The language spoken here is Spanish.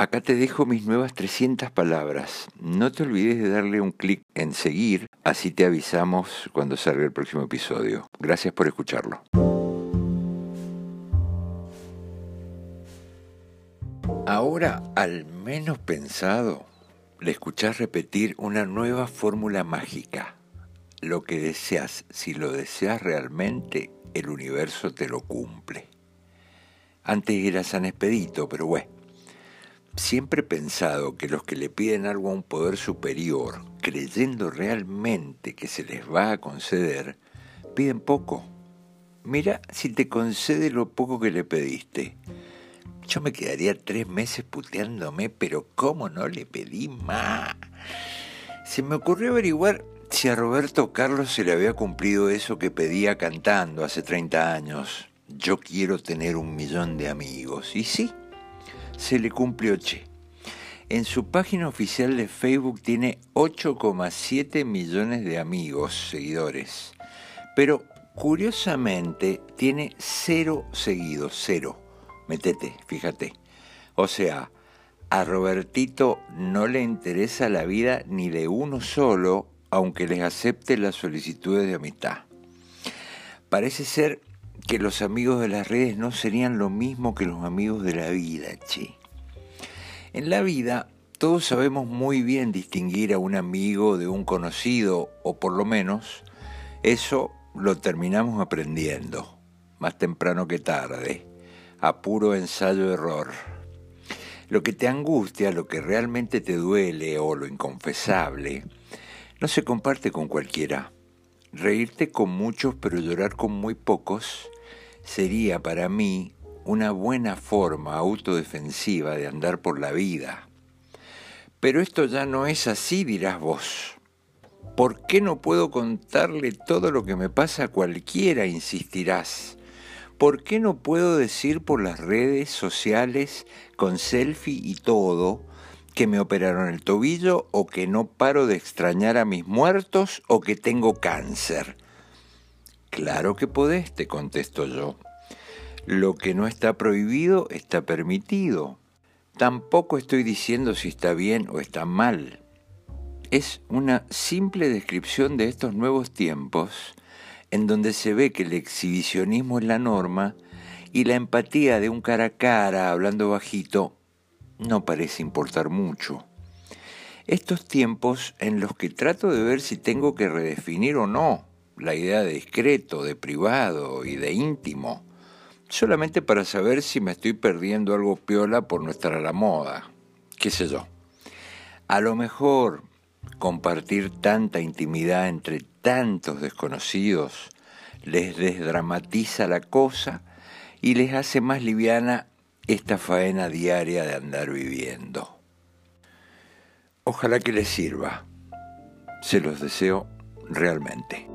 Acá te dejo mis nuevas 300 palabras. No te olvides de darle un clic en seguir, así te avisamos cuando salga el próximo episodio. Gracias por escucharlo. Ahora, al menos pensado, le escuchás repetir una nueva fórmula mágica. Lo que deseas, si lo deseas realmente, el universo te lo cumple. Antes era San Expedito, pero bueno. Siempre he pensado que los que le piden algo a un poder superior, creyendo realmente que se les va a conceder, piden poco. Mira si te concede lo poco que le pediste. Yo me quedaría tres meses puteándome, pero ¿cómo no le pedí más? Se me ocurrió averiguar si a Roberto Carlos se le había cumplido eso que pedía cantando hace 30 años. Yo quiero tener un millón de amigos. Y sí, se le cumplió che. En su página oficial de Facebook tiene 8,7 millones de amigos, seguidores. Pero curiosamente tiene cero seguidos, cero metete, fíjate. O sea, a Robertito no le interesa la vida ni de uno solo, aunque les acepte las solicitudes de amistad. Parece ser que los amigos de las redes no serían lo mismo que los amigos de la vida, che. En la vida todos sabemos muy bien distinguir a un amigo de un conocido, o por lo menos eso lo terminamos aprendiendo, más temprano que tarde a puro ensayo-error. Lo que te angustia, lo que realmente te duele o lo inconfesable, no se comparte con cualquiera. Reírte con muchos pero llorar con muy pocos sería para mí una buena forma autodefensiva de andar por la vida. Pero esto ya no es así, dirás vos. ¿Por qué no puedo contarle todo lo que me pasa a cualquiera? insistirás. ¿por qué no puedo decir por las redes sociales, con selfie y todo, que me operaron el tobillo o que no paro de extrañar a mis muertos o que tengo cáncer? Claro que podés, te contesto yo. Lo que no está prohibido está permitido. Tampoco estoy diciendo si está bien o está mal. Es una simple descripción de estos nuevos tiempos en donde se ve que el exhibicionismo es la norma y la empatía de un cara a cara hablando bajito no parece importar mucho. Estos tiempos en los que trato de ver si tengo que redefinir o no la idea de discreto, de privado y de íntimo, solamente para saber si me estoy perdiendo algo piola por no estar a la moda, qué sé yo. A lo mejor compartir tanta intimidad entre tantos desconocidos les desdramatiza la cosa y les hace más liviana esta faena diaria de andar viviendo. Ojalá que les sirva. Se los deseo realmente.